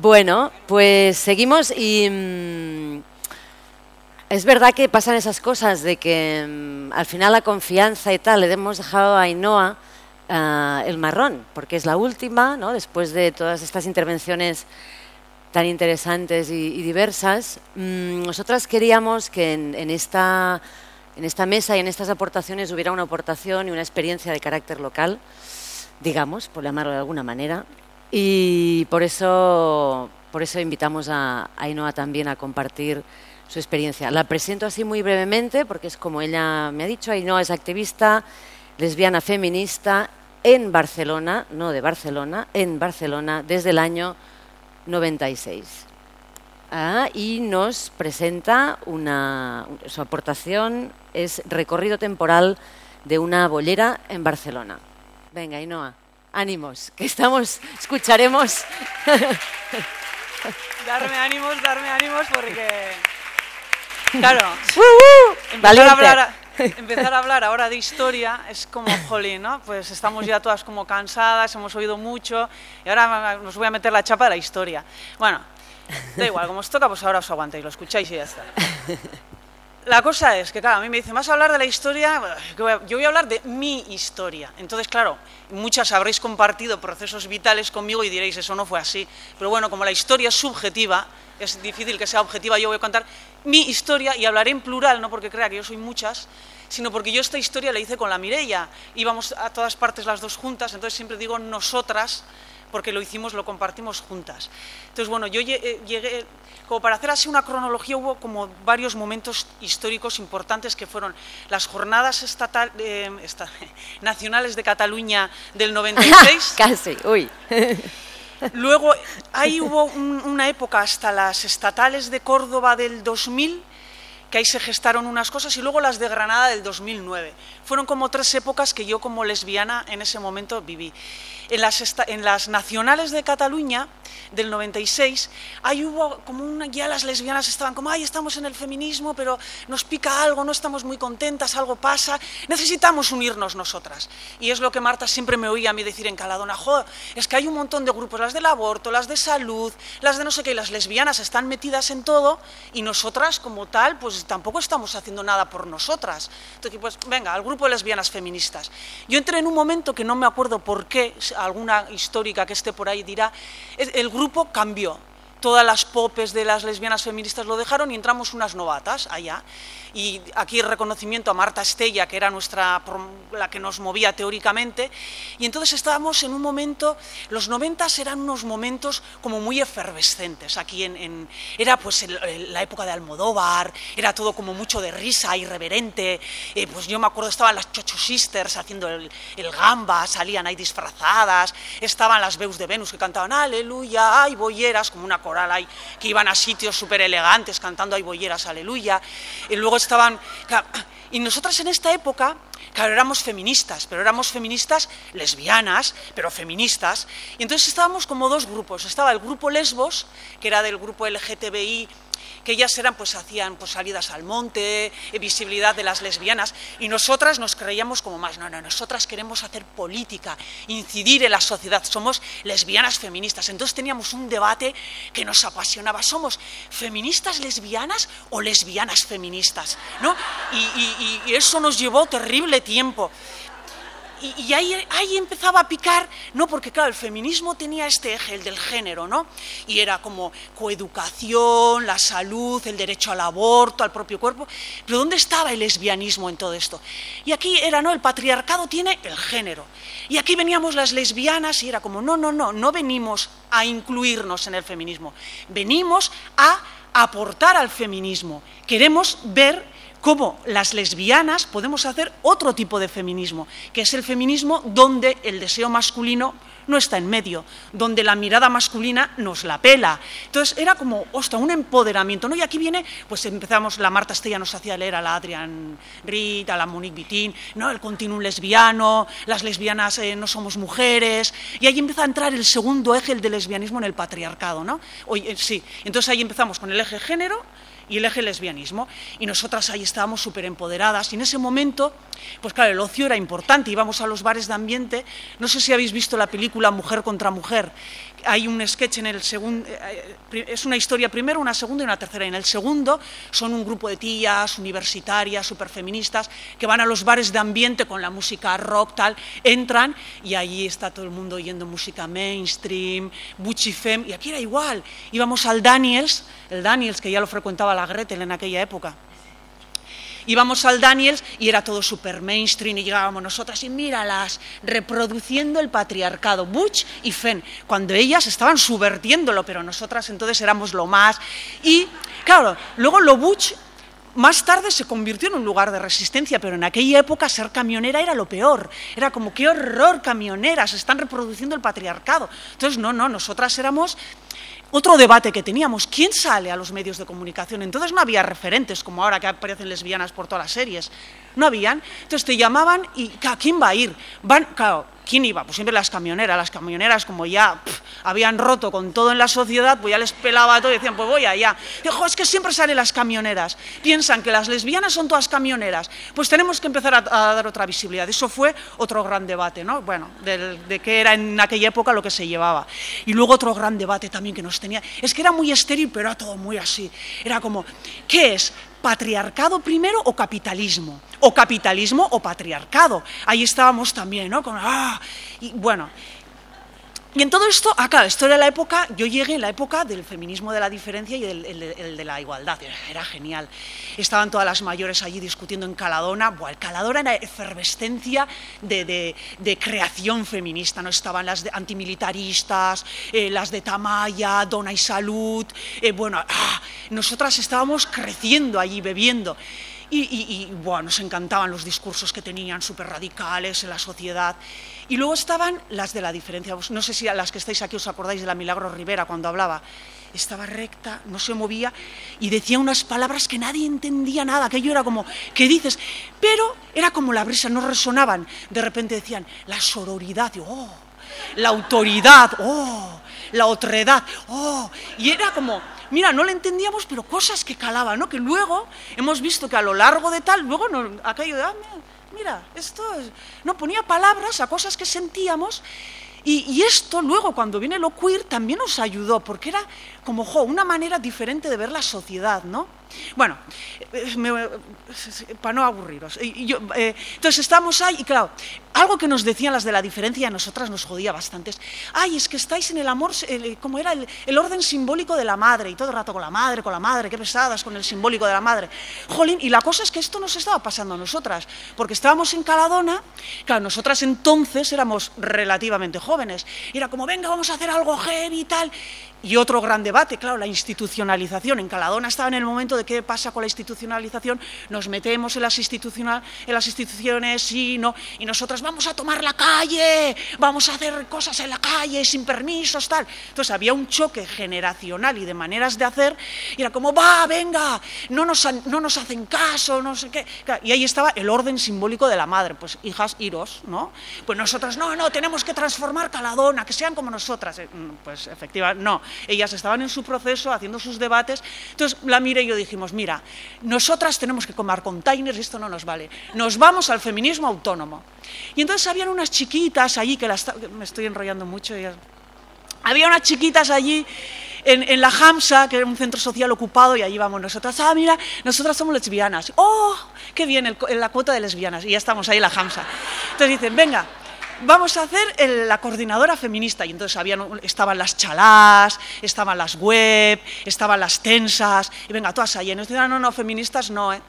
Bueno, pues seguimos y mm, es verdad que pasan esas cosas de que mm, al final la confianza y tal le hemos dejado a Ainhoa ah, el marrón, porque es la última, ¿no? Después de todas estas intervenciones tan interesantes y, y diversas, mm, nosotras queríamos que en, en esta, en esta mesa y en estas aportaciones hubiera una aportación y una experiencia de carácter local, digamos, por llamarlo de alguna manera, y por eso, por eso invitamos a Ainhoa también a compartir su experiencia. La presento así muy brevemente porque es como ella me ha dicho, Ainhoa es activista, lesbiana feminista en Barcelona, no de Barcelona, en Barcelona desde el año 96. Ah, y nos presenta una, su aportación es recorrido temporal de una bollera en Barcelona. Venga, Ainhoa ánimos, que estamos, escucharemos. darme ánimos, darme ánimos porque, claro, empezar, a hablar, empezar a hablar ahora de historia es como, jolín, ¿no? Pues estamos ya todas como cansadas, hemos oído mucho y ahora nos voy a meter la chapa de la historia. Bueno, da igual, como os toca, pues ahora os aguantáis, lo escucháis y ya está. La cosa es que, claro, a mí me dicen, ¿vas a hablar de la historia? Yo voy a hablar de mi historia. Entonces, claro, muchas habréis compartido procesos vitales conmigo y diréis, eso no fue así. Pero bueno, como la historia es subjetiva, es difícil que sea objetiva, yo voy a contar mi historia y hablaré en plural, no porque crea que yo soy muchas, sino porque yo esta historia la hice con la Mirella. Íbamos a todas partes las dos juntas, entonces siempre digo nosotras, porque lo hicimos, lo compartimos juntas. Entonces, bueno, yo eh, llegué, como para hacer así una cronología, hubo como varios momentos históricos importantes que fueron las jornadas estatal, eh, nacionales de Cataluña del 96. Casi, uy. Luego, ahí hubo una época hasta las estatales de Córdoba del 2000, que ahí se gestaron unas cosas, y luego las de Granada del 2009. Fueron como tres épocas que yo como lesbiana en ese momento viví en las, en las nacionales de Cataluña del 96, ahí hubo como una, ya las lesbianas estaban como, ay, estamos en el feminismo, pero nos pica algo, no estamos muy contentas, algo pasa, necesitamos unirnos nosotras. Y es lo que Marta siempre me oía a mí decir en Caladona, jo, es que hay un montón de grupos, las del aborto, las de salud, las de no sé qué, las lesbianas están metidas en todo y nosotras como tal, pues tampoco estamos haciendo nada por nosotras. Entonces, pues venga, al grupo de lesbianas feministas. Yo entré en un momento que no me acuerdo por qué, alguna histórica que esté por ahí dirá, el grupo cambió. Todas las popes de las lesbianas feministas lo dejaron y entramos unas novatas allá y aquí el reconocimiento a Marta Estella, que era nuestra, la que nos movía teóricamente, y entonces estábamos en un momento, los noventas eran unos momentos como muy efervescentes, aquí en, era pues la época de Almodóvar, era todo como mucho de risa, irreverente, eh, pues yo me acuerdo estaban las Chocho Sisters haciendo el, gamba, salían ahí disfrazadas, estaban las Beus de Venus que cantaban aleluya, hay boyeras, como una coral ahí, que iban a sitios súper elegantes cantando hay boyeras, aleluya, y luego estaban... y nosotras en esta época, claro, éramos feministas, pero éramos feministas lesbianas, pero feministas. Y entonces estábamos como dos grupos. Estaba el grupo Lesbos, que era del grupo LGTBI que ellas eran, pues hacían pues, salidas al monte, eh, visibilidad de las lesbianas, y nosotras nos creíamos como más, no, no, nosotras queremos hacer política, incidir en la sociedad, somos lesbianas feministas. Entonces teníamos un debate que nos apasionaba, ¿somos feministas lesbianas o lesbianas feministas? ¿No? y eso nos llevó terrible tiempo y, ahí, ahí, empezaba a picar, no porque claro, el feminismo tenía este eje, el del género, ¿no? Y era como coeducación, la salud, el derecho al aborto, al propio cuerpo, pero ¿dónde estaba el lesbianismo en todo esto? Y aquí era, ¿no? El patriarcado tiene el género. Y aquí veníamos las lesbianas y era como, no, no, no, no venimos a incluirnos en el feminismo, venimos a aportar al feminismo. Queremos ver cómo las lesbianas podemos hacer otro tipo de feminismo, que es el feminismo donde el deseo masculino no está en medio, donde la mirada masculina nos la pela. Entonces era como, hostia, un empoderamiento, ¿no? Y aquí viene, pues empezamos, la Marta Estella nos hacía leer a la Adrian Reed, a la Monique Vitín, ¿no? El continuum lesbiano, las lesbianas eh, no somos mujeres, y ahí empieza a entrar el segundo eje, el del lesbianismo en el patriarcado, ¿no? Oye, sí, entonces ahí empezamos con el eje género, y el eje lesbianismo. Y nosotras ahí estábamos súper empoderadas. Y en ese momento, pues claro, el ocio era importante. Íbamos a los bares de ambiente. No sé si habéis visto la película Mujer contra Mujer. Hay un sketch en el segundo, eh, eh, es una historia primero, una segunda y una tercera. En el segundo son un grupo de tías universitarias, superfeministas, que van a los bares de ambiente con la música rock, tal, entran y allí está todo el mundo oyendo música mainstream, buchifem, y aquí era igual. Íbamos al Daniels, el Daniels que ya lo frecuentaba la Gretel en aquella época íbamos al Daniels y era todo super mainstream y llegábamos nosotras y míralas, reproduciendo el patriarcado, Butch y Fen, cuando ellas estaban subvertiéndolo, pero nosotras entonces éramos lo más. Y claro, luego lo Butch más tarde se convirtió en un lugar de resistencia, pero en aquella época ser camionera era lo peor. Era como, qué horror, camioneras, están reproduciendo el patriarcado. Entonces, no, no, nosotras éramos otro debate que teníamos, ¿quién sale a los medios de comunicación? Entonces no había referentes como ahora que aparecen lesbianas por todas las series. No habían. Entonces te llamaban y ¿quién va a ir? Van, claro, ¿quién iba? Pues siempre las camioneras. Las camioneras, como ya habían roto con todo en la sociedad, pues ya les pelaba todo y decían, pues voy allá. Dijo, es que siempre salen las camioneras. Piensan que las lesbianas son todas camioneras. Pues tenemos que empezar a, dar otra visibilidad. Eso fue otro gran debate, ¿no? Bueno, de, qué era en aquella época lo que se llevaba. Y luego otro gran debate también que nos tenía. Es que era muy estéril, pero era todo muy así. Era como, ¿qué es? patriarcado primero o capitalismo, o capitalismo o patriarcado. Ahí estábamos también, ¿no? Con, ah, y bueno, y en todo esto, acá, ah, esto era la época, yo llegué en la época del feminismo de la diferencia y el, de la igualdad, era, genial. Estaban todas las mayores allí discutiendo en Caladona, Buah, Caladona era efervescencia de, creación feminista, ¿no? Estaban las antimilitaristas, eh, las de Tamaya, Dona y Salud, eh, bueno, ah, nosotras estábamos creciendo allí, bebiendo. Y, bueno, nos encantaban los discursos que tenían súper radicales en la sociedad. Y luego estaban las de la diferencia. No sé si a las que estáis aquí os acordáis de la Milagro Rivera cuando hablaba. Estaba recta, no se movía y decía unas palabras que nadie entendía nada. Aquello era como, ¿qué dices? Pero era como la brisa, no resonaban. De repente decían, la sororidad, oh, la autoridad, oh, la otredad, oh. Y era como, mira, no le entendíamos, pero cosas que calaban, ¿no? Que luego hemos visto que a lo largo de tal, luego no, aquello de, ah, mira, esto no ponía palabras a cosas que sentíamos y, esto luego cuando viene lo queer también nos ayudó, porque era como una manera diferente de ver la sociedad, ¿no? Bueno, eh, para no aburriros. Eh, entonces estamos ahí y claro, algo que nos decían las de la diferencia a nosotras nos jodía bastante. ay, es que estáis en el amor, como era el, orden simbólico de la madre, y todo el rato con la madre, con la madre, qué pesadas con el simbólico de la madre. Jolín, y la cosa es que esto nos estaba pasando a nosotras, porque estábamos en Caladona, claro, nosotras entonces éramos relativamente jóvenes, y era como, venga, vamos a hacer algo heavy y tal, y otro gran debate, claro, la institucionalización. En Caladona estaba en el momento de qué pasa con la institucionalización, nos metemos en las, institucional, en las instituciones, sí, no, y nosotras vamos a tomar la calle, vamos a hacer cosas en la calle sin permisos, tal. Entonces había un choque generacional y de maneras de hacer, y era como, va, venga, no nos, no nos hacen caso, no sé qué. Y ahí estaba el orden simbólico de la madre, pues hijas, iros, ¿no? Pues nosotras, no, no, tenemos que transformar Caladona, que sean como nosotras. Eh, pues efectivamente, no ellas estaban en su proceso, haciendo sus debates. Entonces la miré y yo dijimos, mira, nosotras tenemos que comer containers, esto no nos vale. Nos vamos al feminismo autónomo. Y entonces habían unas chiquitas allí, que las, me estoy enrollando mucho, había unas chiquitas allí en, la Hamsa, que era un centro social ocupado, y allí vamos nosotras. Ah, mira, nosotras somos lesbianas. ¡Oh, qué bien! la cuota de lesbianas. Y ya estamos ahí en la Hamsa. Entonces dicen, venga, vamos a hacer la coordinadora feminista. Y entonces habían, estaban las chalás, estaban las web, estaban las tensas, y venga, todas ahí. Y nos decían, no, no, feministas no, ¿eh?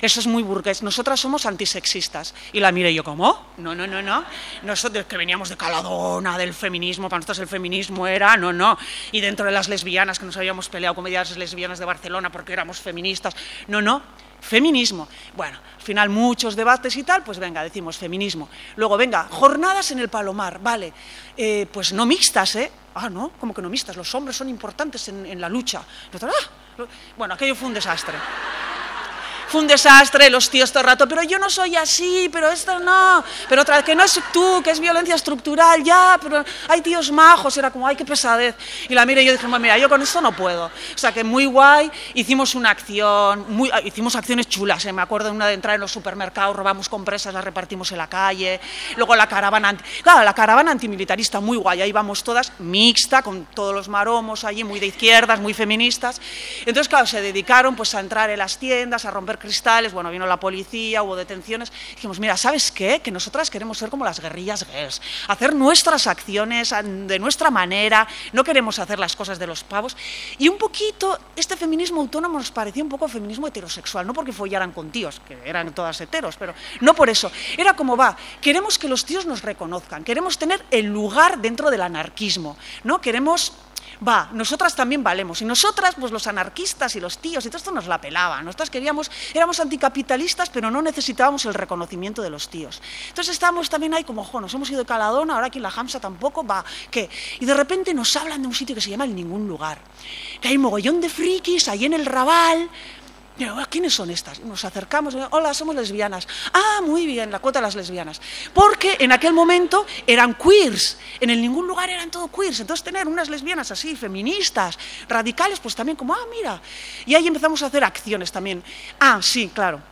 Eso es muy burgués. Nosotras somos antisexistas. Y la miré yo, ¿cómo? No, no, no, no. Nosotros que veníamos de Caladona, del feminismo, para nosotros el feminismo era, no, no. Y dentro de las lesbianas, que nos habíamos peleado con medias lesbianas de Barcelona porque éramos feministas. No, no feminismo. Bueno, al final muchos debates y tal, pues venga, decimos feminismo. Luego, venga, jornadas en el Palomar, vale, eh, pues no mixtas, ¿eh? Ah, no, como que no mixtas, los hombres son importantes en, la lucha. Ah, bueno, aquello fue un desastre. Fue un desastre, los tíos todo el rato, pero yo no soy así, pero esto no, pero otra vez que no es tú, que es violencia estructural, ya, pero hay tíos majos, era como, ay, qué pesadez. Y la mire y yo dije, mira, yo con esto no puedo. O sea que muy guay, hicimos una acción, muy, hicimos acciones chulas, ¿eh? me acuerdo de una de entrar en los supermercados, robamos compresas, las repartimos en la calle, luego la caravana, claro, la caravana antimilitarista muy guay, ahí vamos todas, mixta, con todos los maromos allí, muy de izquierdas, muy feministas. Entonces, claro, se dedicaron pues a entrar en las tiendas, a romper cristales, bueno, vino la policía, hubo detenciones. Dijimos, mira, ¿sabes qué? Que nosotras queremos ser como las guerrillas gays, hacer nuestras acciones de nuestra manera, no queremos hacer las cosas de los pavos. Y un poquito, este feminismo autónomo nos parecía un poco feminismo heterosexual, no porque follaran con tíos, que eran todas heteros, pero no por eso. Era como va, queremos que los tíos nos reconozcan, queremos tener el lugar dentro del anarquismo, ¿no? Queremos va, nosotras también valemos. Y nosotras, pues los anarquistas y los tíos y todo esto nos la pelaba. Nosotras queríamos, éramos anticapitalistas, pero no necesitábamos el reconocimiento de los tíos. Entonces estábamos también ahí como, jo, nos hemos ido de Caladona, ahora aquí en la Hamsa tampoco, va, ¿qué? Y de repente nos hablan de un sitio que se llama El Ningún Lugar. Que hay mogollón de frikis ahí en el Raval, ¿quiénes son estas? Nos acercamos, hola, somos lesbianas. Ah, muy bien, la cuota de las lesbianas. Porque en aquel momento eran queers, en el ningún lugar eran todo queers. Entonces tener unas lesbianas así, feministas, radicales, pues también como, ah, mira. Y ahí empezamos a hacer acciones también. Ah, sí, claro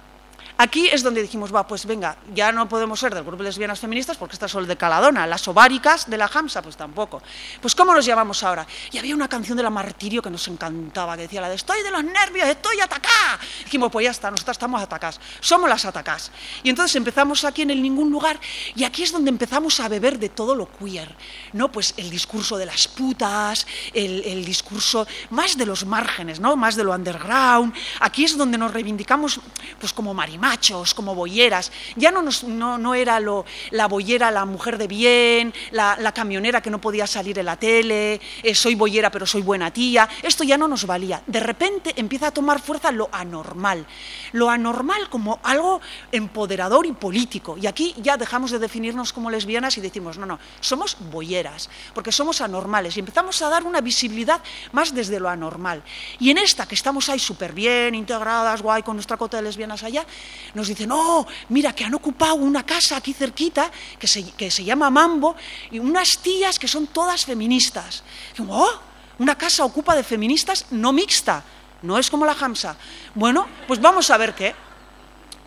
Aquí es donde dijimos, va, pues venga, ya no podemos ser del grupo de lesbianas feministas porque estas son de Caladona, las ováricas de la Hamsa, pues tampoco. Pues ¿cómo nos llamamos ahora? Y había una canción de la Martirio que nos encantaba, que decía la de estoy de los nervios, estoy atacada. Dijimos, pues ya está, nosotras estamos atacadas, somos las atacadas. Y entonces empezamos aquí en el ningún lugar y aquí es donde empezamos a beber de todo lo queer, ¿no? Pues el discurso de las putas, el, el discurso más de los márgenes, ¿no? Más de lo underground. Aquí es donde nos reivindicamos pues como marimar machos, como boyeras. Ya no, no, era lo, la boyera, la mujer de bien, la, camionera que no podía salir en la tele, eh, soy boyera pero soy buena tía. Esto ya no nos valía. De repente empieza a tomar fuerza lo anormal. Lo anormal como algo empoderador y político. Y aquí ya dejamos de definirnos como lesbianas y decimos, no, no, somos boyeras, porque somos anormales. Y empezamos a dar una visibilidad más desde lo anormal. Y en esta, que estamos ahí súper bien, integradas, guay, con nuestra cota de lesbianas allá, nos dicen, no, mira, que han ocupado una casa aquí cerquita que se, que se llama Mambo y unas tías que son todas feministas. Y, oh, una casa ocupa de feministas no mixta, no es como la Hamsa. Bueno, pues vamos a ver qué.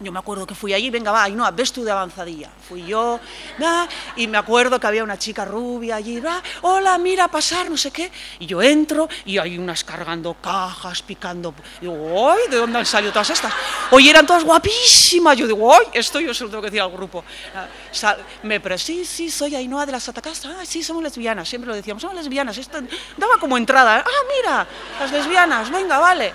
Yo me acuerdo que fui allí, venga, va, y no, ves tú de avanzadilla. Fui yo, y me acuerdo que había una chica rubia allí, va, hola, mira, pasar, no sé qué. Y yo entro y hay unas cargando cajas, picando. Y digo, ¡ay! ¿De dónde han salido todas estas? Oye, eran todas guapísimas. Yo digo, ¡ay! Esto yo se lo tengo que decir al grupo. Ah, me, pero sí, sí, soy Ainhoa de las Atacas. Ah, sí, somos lesbianas, siempre lo decíamos, somos lesbianas. Esto daba como entrada. Ah, mira, las lesbianas, venga, vale.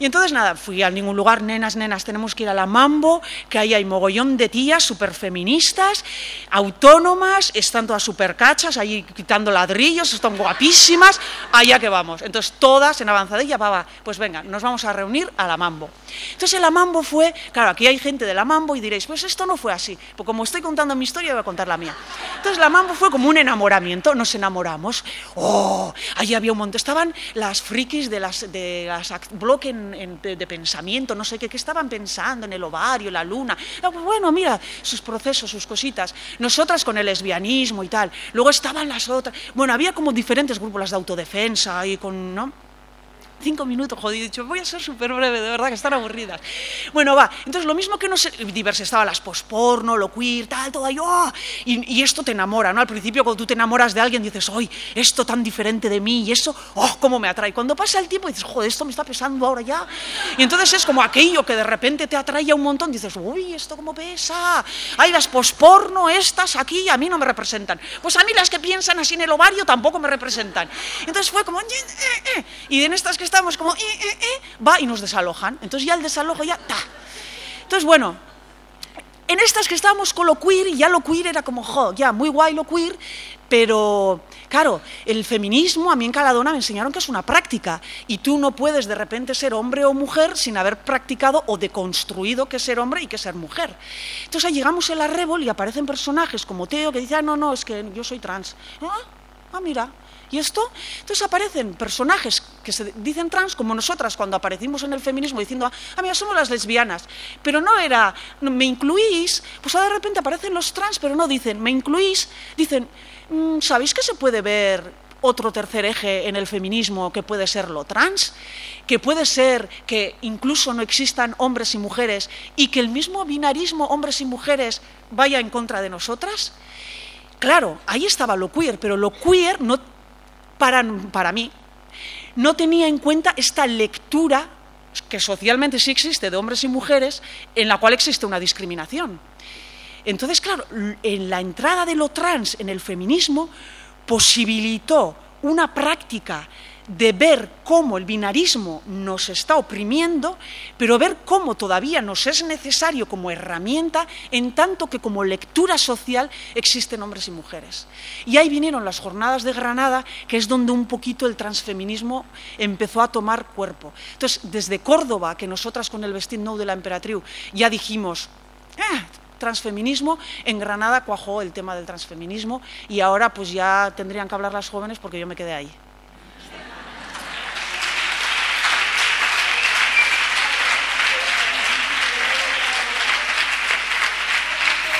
Y entonces nada, fui a ningún lugar, nenas, nenas, tenemos que ir a la Mambo, que ahí hay mogollón de tías súper feministas, autónomas, están todas súper cachas, ahí quitando ladrillos, están guapísimas, allá que vamos. Entonces todas en avanzadilla, va, pues venga, nos vamos a reunir a la Mambo. Entonces la Mambo fue, claro, aquí hay gente de la Mambo y diréis, pues esto no fue así, porque como estoy contando mi historia, voy a contar la mía. Entonces la Mambo fue como un enamoramiento, nos enamoramos, oh, allí había un montón, estaban las frikis de las, de las bloques de, pensamiento, no sé qué, qué estaban pensando en el ovario, la luna. Ah, pues bueno, mira, sus procesos, sus cositas. Nosotras con el lesbianismo y tal. Luego estaban las otras. Bueno, había como diferentes grupos, las de autodefensa y con, ¿no? Cinco minutos, jodido, dicho, voy a ser súper breve, de verdad, que están aburridas. Bueno, va, entonces lo mismo que no sé, diversas estaban las posporno, lo queer, tal, todo ahí, oh, y, esto te enamora, ¿no? Al principio cuando tú te enamoras de alguien dices, ¡ay, esto tan diferente de mí! Y eso, ¡oh, cómo me atrae! Cuando pasa el tiempo dices, joder, esto me está pesando ahora ya. Y entonces es como aquello que de repente te atrae a un montón, dices, uy, esto cómo pesa. Hay las posporno, estas aquí, a mí no me representan. Pues a mí las que piensan así en el ovario tampoco me representan. Entonces fue como, eh, eh". y en estas que estamos como, eh, eh, eh, va y nos desalojan. Entonces ya el desalojo ya, ta. Entonces, bueno, en estas que estábamos con lo queer, ya lo queer era como, jo, ya, muy guay lo queer, pero claro, el feminismo a mí en Caladona me enseñaron que es una práctica y tú no puedes de repente ser hombre o mujer sin haber practicado o deconstruido que ser hombre y que ser mujer. Entonces ahí llegamos en la Rebol y aparecen personajes como Teo que dice, ah, no, no, es que yo soy trans. Ah, ah mira, ¿Y esto? Entonces aparecen personajes que se dicen trans, como nosotras cuando aparecimos en el feminismo diciendo, ah, mira, somos las lesbianas. Pero no era, me incluís, pues de repente aparecen los trans, pero no dicen, me incluís, dicen, mm, ¿sabéis que se puede ver otro tercer eje en el feminismo que puede ser lo trans, que puede ser que incluso no existan hombres y mujeres y que el mismo binarismo hombres y mujeres vaya en contra de nosotras. Claro, ahí estaba lo queer, pero lo queer no para, para mí no tenía en cuenta esta lectura que socialmente sí existe de hombres y mujeres en la cual existe una discriminación. Entonces, claro, en la entrada de lo trans en el feminismo posibilitó una práctica de ver cómo el binarismo nos está oprimiendo, pero ver cómo todavía nos es necesario como herramienta, en tanto que como lectura social existen hombres y mujeres. Y ahí vinieron las jornadas de Granada, que es donde un poquito el transfeminismo empezó a tomar cuerpo. Entonces, desde Córdoba, que nosotras con el vestir no de la emperatriz ya dijimos, eh, transfeminismo, en Granada cuajó el tema del transfeminismo y ahora pues ya tendrían que hablar las jóvenes porque yo me quedé ahí.